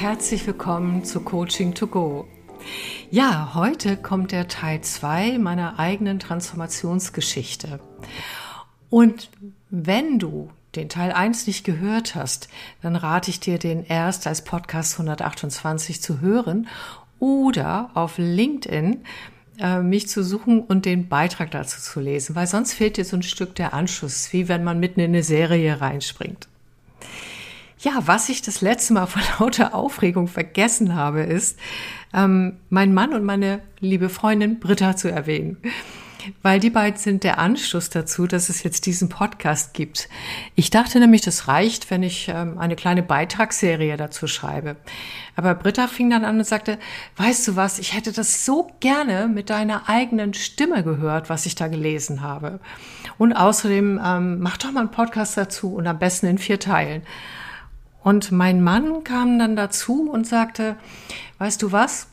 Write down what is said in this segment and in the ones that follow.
herzlich willkommen zu Coaching to Go. Ja, heute kommt der Teil 2 meiner eigenen Transformationsgeschichte. Und wenn du den Teil 1 nicht gehört hast, dann rate ich dir, den erst als Podcast 128 zu hören oder auf LinkedIn äh, mich zu suchen und den Beitrag dazu zu lesen, weil sonst fehlt dir so ein Stück der Anschluss, wie wenn man mitten in eine Serie reinspringt. Ja, was ich das letzte Mal vor lauter Aufregung vergessen habe, ist, ähm, mein Mann und meine liebe Freundin Britta zu erwähnen. Weil die beiden sind der Anschluss dazu, dass es jetzt diesen Podcast gibt. Ich dachte nämlich, das reicht, wenn ich ähm, eine kleine Beitragsserie dazu schreibe. Aber Britta fing dann an und sagte, weißt du was, ich hätte das so gerne mit deiner eigenen Stimme gehört, was ich da gelesen habe. Und außerdem ähm, mach doch mal einen Podcast dazu und am besten in vier Teilen. Und mein Mann kam dann dazu und sagte, weißt du was?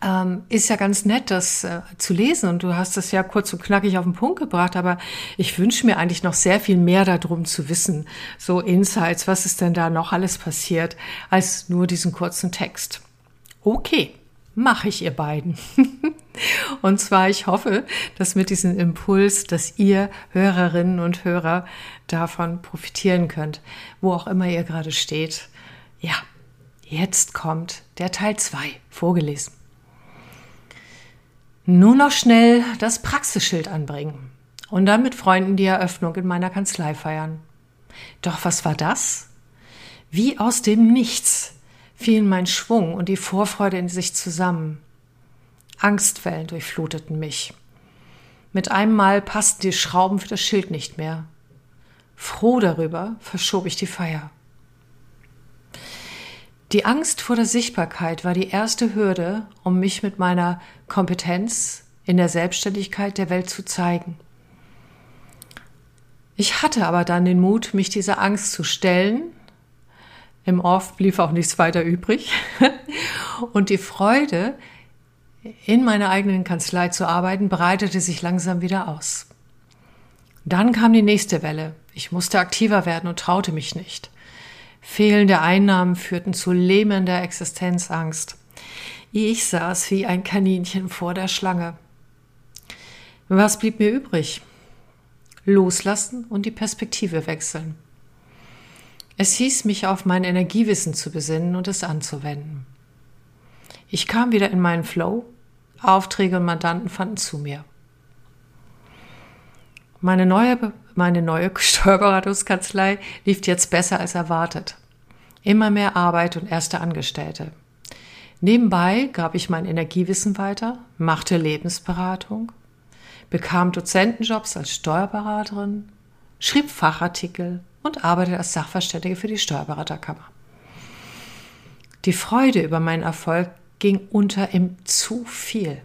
Ähm, ist ja ganz nett, das äh, zu lesen und du hast das ja kurz und knackig auf den Punkt gebracht, aber ich wünsche mir eigentlich noch sehr viel mehr darum zu wissen, so Insights, was ist denn da noch alles passiert, als nur diesen kurzen Text. Okay, mache ich ihr beiden. und zwar, ich hoffe, dass mit diesem Impuls, dass ihr Hörerinnen und Hörer davon profitieren könnt, wo auch immer ihr gerade steht. Ja, jetzt kommt der Teil 2 vorgelesen. Nur noch schnell das Praxisschild anbringen und dann mit Freunden die Eröffnung in meiner Kanzlei feiern. Doch was war das? Wie aus dem Nichts fielen mein Schwung und die Vorfreude in sich zusammen. Angstwellen durchfluteten mich. Mit einem Mal passten die Schrauben für das Schild nicht mehr. Froh darüber verschob ich die Feier. Die Angst vor der Sichtbarkeit war die erste Hürde, um mich mit meiner Kompetenz in der Selbstständigkeit der Welt zu zeigen. Ich hatte aber dann den Mut, mich dieser Angst zu stellen im Off blieb auch nichts weiter übrig. Und die Freude, in meiner eigenen Kanzlei zu arbeiten, breitete sich langsam wieder aus. Dann kam die nächste Welle. Ich musste aktiver werden und traute mich nicht. Fehlende Einnahmen führten zu lähmender Existenzangst. Ich saß wie ein Kaninchen vor der Schlange. Was blieb mir übrig? Loslassen und die Perspektive wechseln. Es hieß mich auf mein Energiewissen zu besinnen und es anzuwenden. Ich kam wieder in meinen Flow, Aufträge und Mandanten fanden zu mir. Meine neue, meine neue Steuerberatungskanzlei lief jetzt besser als erwartet. Immer mehr Arbeit und erste Angestellte. Nebenbei gab ich mein Energiewissen weiter, machte Lebensberatung, bekam Dozentenjobs als Steuerberaterin, schrieb Fachartikel und arbeitete als Sachverständige für die Steuerberaterkammer. Die Freude über meinen Erfolg ging unter im zu viel.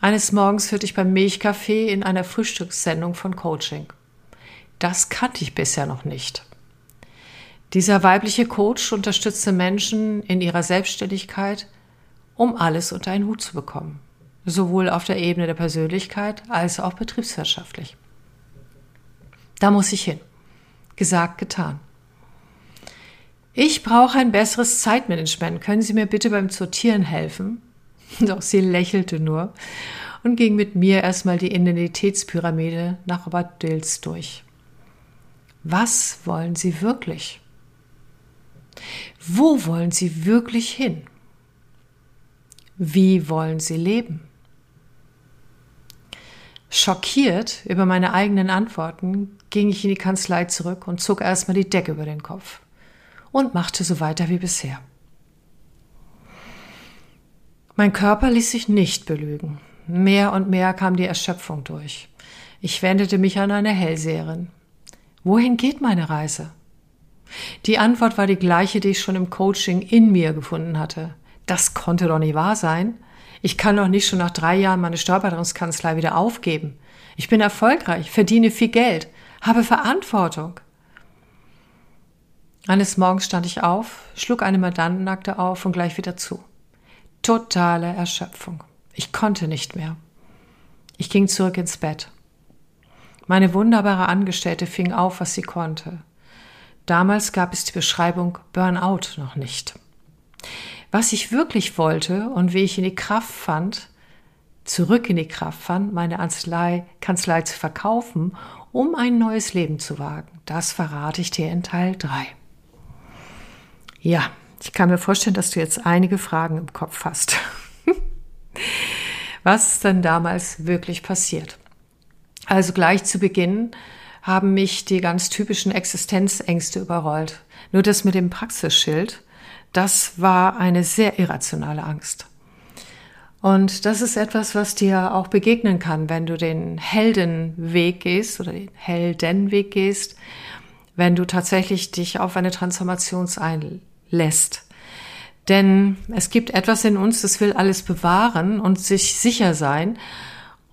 Eines Morgens hörte ich beim Milchkaffee in einer Frühstückssendung von Coaching. Das kannte ich bisher noch nicht. Dieser weibliche Coach unterstützte Menschen in ihrer Selbstständigkeit, um alles unter einen Hut zu bekommen, sowohl auf der Ebene der Persönlichkeit als auch betriebswirtschaftlich. Da muss ich hin. Gesagt, getan. Ich brauche ein besseres Zeitmanagement. Können Sie mir bitte beim Sortieren helfen? Doch sie lächelte nur und ging mit mir erstmal die Identitätspyramide nach Robert Dills durch. Was wollen Sie wirklich? Wo wollen Sie wirklich hin? Wie wollen Sie leben? Schockiert über meine eigenen Antworten ging ich in die Kanzlei zurück und zog erstmal die Decke über den Kopf und machte so weiter wie bisher. Mein Körper ließ sich nicht belügen. Mehr und mehr kam die Erschöpfung durch. Ich wendete mich an eine Hellseherin. Wohin geht meine Reise? Die Antwort war die gleiche, die ich schon im Coaching in mir gefunden hatte. Das konnte doch nicht wahr sein. Ich kann doch nicht schon nach drei Jahren meine Steuerberatungskanzlei wieder aufgeben. Ich bin erfolgreich, verdiene viel Geld, habe Verantwortung. Eines Morgens stand ich auf, schlug eine Mandantenakte auf und gleich wieder zu. Totale Erschöpfung. Ich konnte nicht mehr. Ich ging zurück ins Bett. Meine wunderbare Angestellte fing auf, was sie konnte. Damals gab es die Beschreibung Burnout noch nicht. Was ich wirklich wollte und wie ich in die Kraft fand, zurück in die Kraft fand, meine Kanzlei, Kanzlei zu verkaufen, um ein neues Leben zu wagen, das verrate ich dir in Teil 3. Ja, ich kann mir vorstellen, dass du jetzt einige Fragen im Kopf hast. Was ist denn damals wirklich passiert? Also gleich zu Beginn haben mich die ganz typischen Existenzängste überrollt. Nur das mit dem Praxisschild, das war eine sehr irrationale Angst. Und das ist etwas, was dir auch begegnen kann, wenn du den Heldenweg gehst oder den Heldenweg gehst, wenn du tatsächlich dich auf eine Transformation einlässt. Denn es gibt etwas in uns, das will alles bewahren und sich sicher sein.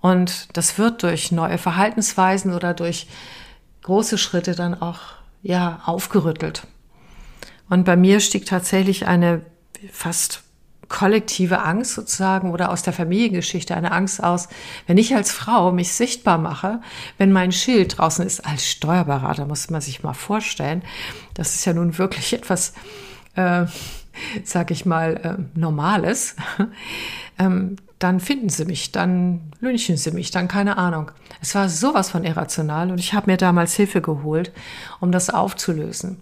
Und das wird durch neue Verhaltensweisen oder durch große Schritte dann auch, ja, aufgerüttelt. Und bei mir stieg tatsächlich eine fast kollektive Angst sozusagen oder aus der Familiengeschichte eine Angst aus, wenn ich als Frau mich sichtbar mache, wenn mein Schild draußen ist als Steuerberater, muss man sich mal vorstellen. Das ist ja nun wirklich etwas, äh, sag ich mal, äh, Normales. ähm, dann finden sie mich, dann lünchen sie mich, dann keine Ahnung. Es war sowas von irrational und ich habe mir damals Hilfe geholt, um das aufzulösen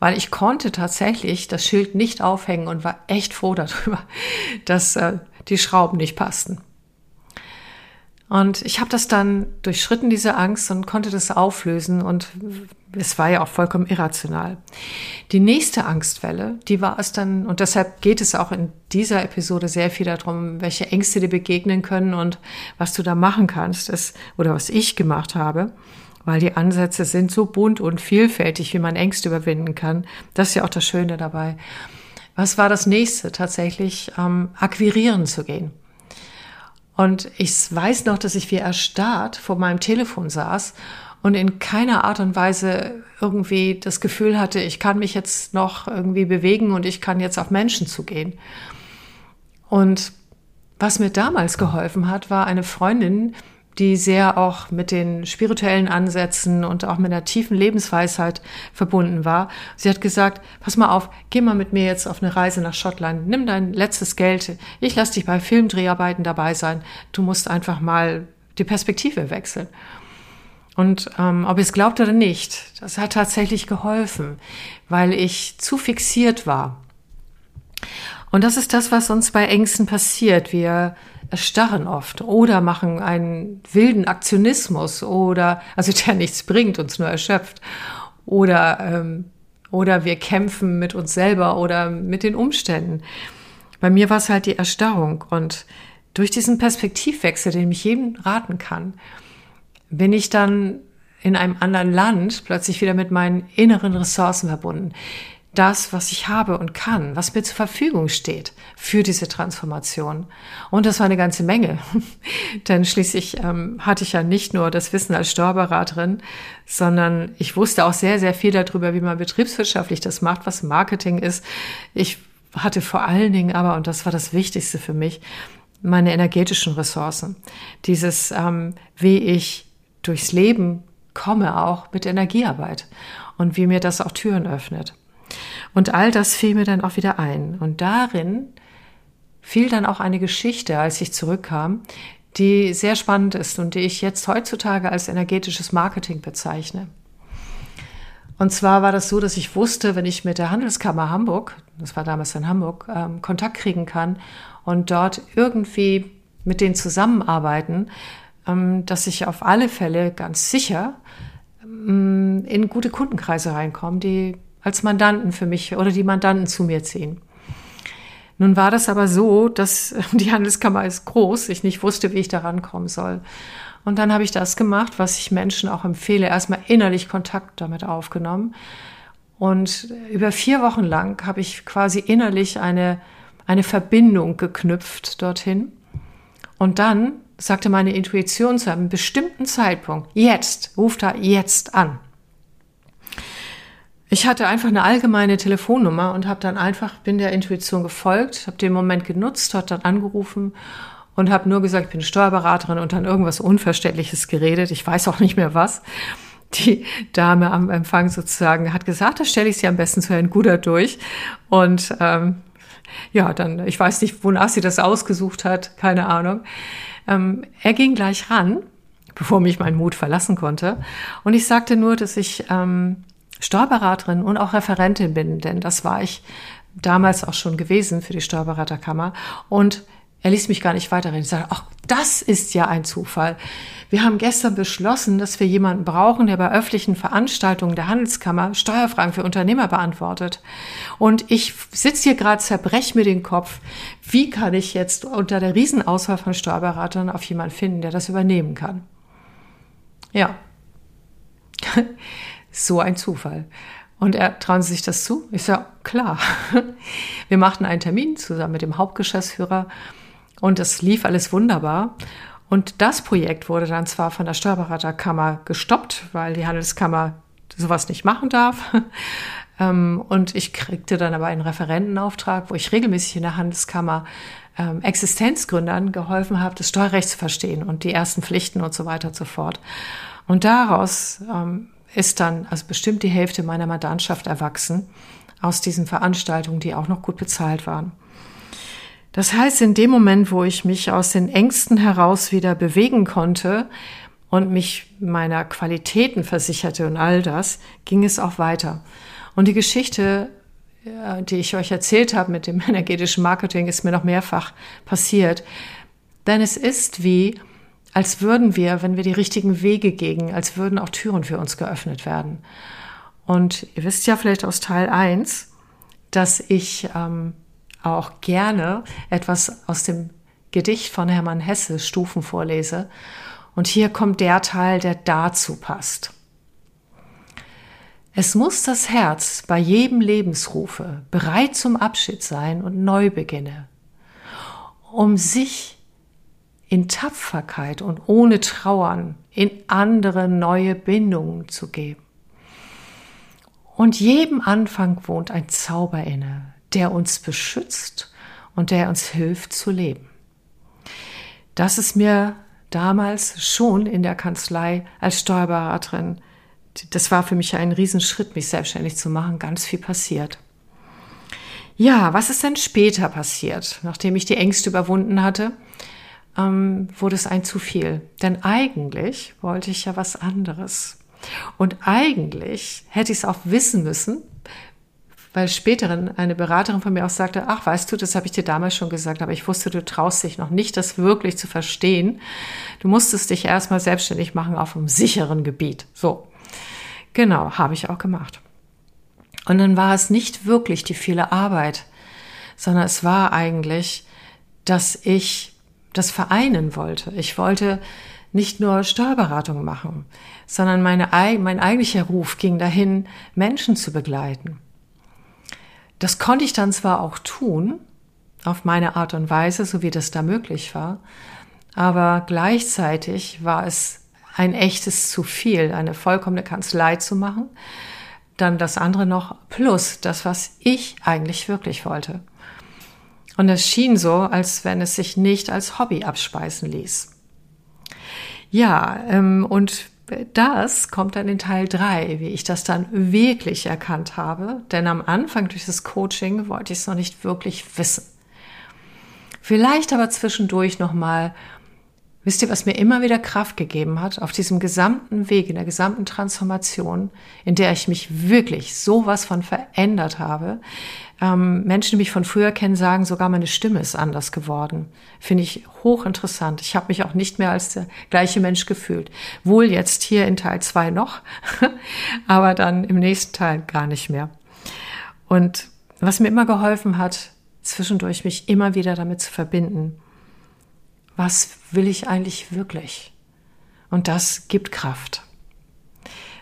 weil ich konnte tatsächlich das Schild nicht aufhängen und war echt froh darüber, dass äh, die Schrauben nicht passten. Und ich habe das dann durchschritten, diese Angst, und konnte das auflösen. Und es war ja auch vollkommen irrational. Die nächste Angstwelle, die war es dann, und deshalb geht es auch in dieser Episode sehr viel darum, welche Ängste dir begegnen können und was du da machen kannst, ist, oder was ich gemacht habe weil die Ansätze sind so bunt und vielfältig, wie man Ängste überwinden kann. Das ist ja auch das Schöne dabei. Was war das nächste? Tatsächlich ähm, akquirieren zu gehen. Und ich weiß noch, dass ich wie erstarrt vor meinem Telefon saß und in keiner Art und Weise irgendwie das Gefühl hatte, ich kann mich jetzt noch irgendwie bewegen und ich kann jetzt auf Menschen zugehen. Und was mir damals geholfen hat, war eine Freundin, die sehr auch mit den spirituellen Ansätzen und auch mit einer tiefen Lebensweisheit verbunden war. Sie hat gesagt, pass mal auf, geh mal mit mir jetzt auf eine Reise nach Schottland, nimm dein letztes Geld, ich lass dich bei Filmdreharbeiten dabei sein, du musst einfach mal die Perspektive wechseln. Und ähm, ob ihr es glaubt oder nicht, das hat tatsächlich geholfen, weil ich zu fixiert war. Und das ist das, was uns bei Ängsten passiert. Wir erstarren oft oder machen einen wilden Aktionismus oder, also der nichts bringt, uns nur erschöpft. Oder, ähm, oder wir kämpfen mit uns selber oder mit den Umständen. Bei mir war es halt die Erstarrung und durch diesen Perspektivwechsel, den ich jedem raten kann, bin ich dann in einem anderen Land plötzlich wieder mit meinen inneren Ressourcen verbunden das, was ich habe und kann, was mir zur Verfügung steht für diese Transformation. Und das war eine ganze Menge. Denn schließlich ähm, hatte ich ja nicht nur das Wissen als Steuerberaterin, sondern ich wusste auch sehr, sehr viel darüber, wie man betriebswirtschaftlich das macht, was Marketing ist. Ich hatte vor allen Dingen aber, und das war das Wichtigste für mich, meine energetischen Ressourcen. Dieses, ähm, wie ich durchs Leben komme, auch mit Energiearbeit und wie mir das auch Türen öffnet. Und all das fiel mir dann auch wieder ein. Und darin fiel dann auch eine Geschichte, als ich zurückkam, die sehr spannend ist und die ich jetzt heutzutage als energetisches Marketing bezeichne. Und zwar war das so, dass ich wusste, wenn ich mit der Handelskammer Hamburg, das war damals in Hamburg, ähm, Kontakt kriegen kann und dort irgendwie mit denen zusammenarbeiten, ähm, dass ich auf alle Fälle ganz sicher ähm, in gute Kundenkreise reinkomme, die als Mandanten für mich oder die Mandanten zu mir ziehen. Nun war das aber so, dass die Handelskammer ist groß, ich nicht wusste, wie ich da rankommen soll. Und dann habe ich das gemacht, was ich Menschen auch empfehle, erstmal innerlich Kontakt damit aufgenommen. Und über vier Wochen lang habe ich quasi innerlich eine, eine Verbindung geknüpft dorthin. Und dann sagte meine Intuition zu einem bestimmten Zeitpunkt, jetzt, ruft er jetzt an. Ich hatte einfach eine allgemeine Telefonnummer und habe dann einfach, bin der Intuition gefolgt, habe den Moment genutzt, hat dann angerufen und habe nur gesagt, ich bin Steuerberaterin und dann irgendwas Unverständliches geredet. Ich weiß auch nicht mehr was. die Dame am Empfang sozusagen hat gesagt, da stelle ich Sie am besten zu Herrn Guder durch. Und ähm, ja, dann, ich weiß nicht, wonach sie das ausgesucht hat, keine Ahnung. Ähm, er ging gleich ran, bevor mich mein Mut verlassen konnte. Und ich sagte nur, dass ich ähm, Steuerberaterin und auch Referentin bin, denn das war ich damals auch schon gewesen für die Steuerberaterkammer. Und er ließ mich gar nicht weiterreden. Ich sagte, ach, das ist ja ein Zufall. Wir haben gestern beschlossen, dass wir jemanden brauchen, der bei öffentlichen Veranstaltungen der Handelskammer Steuerfragen für Unternehmer beantwortet. Und ich sitze hier gerade, zerbrech mir den Kopf. Wie kann ich jetzt unter der Riesenauswahl von Steuerberatern auf jemanden finden, der das übernehmen kann? Ja. So ein Zufall. Und er trauen Sie sich das zu? Ich sage, klar. Wir machten einen Termin zusammen mit dem Hauptgeschäftsführer und es lief alles wunderbar. Und das Projekt wurde dann zwar von der Steuerberaterkammer gestoppt, weil die Handelskammer sowas nicht machen darf. Ähm, und ich kriegte dann aber einen Referentenauftrag, wo ich regelmäßig in der Handelskammer ähm, Existenzgründern geholfen habe, das Steuerrecht zu verstehen und die ersten Pflichten und so weiter und so fort. Und daraus ähm, ist dann also bestimmt die Hälfte meiner Mandantschaft erwachsen aus diesen Veranstaltungen, die auch noch gut bezahlt waren. Das heißt, in dem Moment, wo ich mich aus den Ängsten heraus wieder bewegen konnte und mich meiner Qualitäten versicherte und all das, ging es auch weiter. Und die Geschichte, die ich euch erzählt habe mit dem energetischen Marketing, ist mir noch mehrfach passiert. Denn es ist wie, als würden wir, wenn wir die richtigen Wege gehen, als würden auch Türen für uns geöffnet werden. Und ihr wisst ja vielleicht aus Teil 1, dass ich ähm, auch gerne etwas aus dem Gedicht von Hermann Hesse Stufen vorlese. Und hier kommt der Teil, der dazu passt. Es muss das Herz bei jedem Lebensrufe bereit zum Abschied sein und Neubeginne, um sich in Tapferkeit und ohne Trauern in andere neue Bindungen zu geben. Und jedem Anfang wohnt ein Zauber inne, der uns beschützt und der uns hilft zu leben. Das ist mir damals schon in der Kanzlei als Steuerberaterin, das war für mich ein Riesenschritt, mich selbstständig zu machen, ganz viel passiert. Ja, was ist denn später passiert, nachdem ich die Ängste überwunden hatte? Ähm, wurde es ein zu viel. Denn eigentlich wollte ich ja was anderes. Und eigentlich hätte ich es auch wissen müssen, weil späterin eine Beraterin von mir auch sagte, ach, weißt du, das habe ich dir damals schon gesagt, aber ich wusste, du traust dich noch nicht, das wirklich zu verstehen. Du musstest dich erstmal selbstständig machen auf einem sicheren Gebiet. So. Genau, habe ich auch gemacht. Und dann war es nicht wirklich die viele Arbeit, sondern es war eigentlich, dass ich das vereinen wollte. Ich wollte nicht nur Steuerberatung machen, sondern meine, mein eigentlicher Ruf ging dahin, Menschen zu begleiten. Das konnte ich dann zwar auch tun, auf meine Art und Weise, so wie das da möglich war, aber gleichzeitig war es ein echtes zu viel, eine vollkommene Kanzlei zu machen, dann das andere noch plus das, was ich eigentlich wirklich wollte. Und es schien so, als wenn es sich nicht als Hobby abspeisen ließ. Ja, ähm, und das kommt dann in Teil drei, wie ich das dann wirklich erkannt habe. Denn am Anfang durch das Coaching wollte ich es noch nicht wirklich wissen. Vielleicht aber zwischendurch nochmal, wisst ihr, was mir immer wieder Kraft gegeben hat auf diesem gesamten Weg, in der gesamten Transformation, in der ich mich wirklich sowas von verändert habe, ähm, Menschen, die mich von früher kennen, sagen sogar, meine Stimme ist anders geworden. Finde ich hochinteressant. Ich habe mich auch nicht mehr als der gleiche Mensch gefühlt. Wohl jetzt hier in Teil zwei noch, aber dann im nächsten Teil gar nicht mehr. Und was mir immer geholfen hat, zwischendurch mich immer wieder damit zu verbinden, was will ich eigentlich wirklich? Und das gibt Kraft.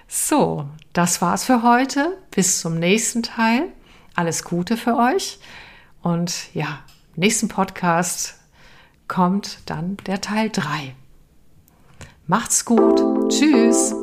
So, das war's für heute. Bis zum nächsten Teil. Alles Gute für euch. Und ja, im nächsten Podcast kommt dann der Teil 3. Macht's gut. Tschüss.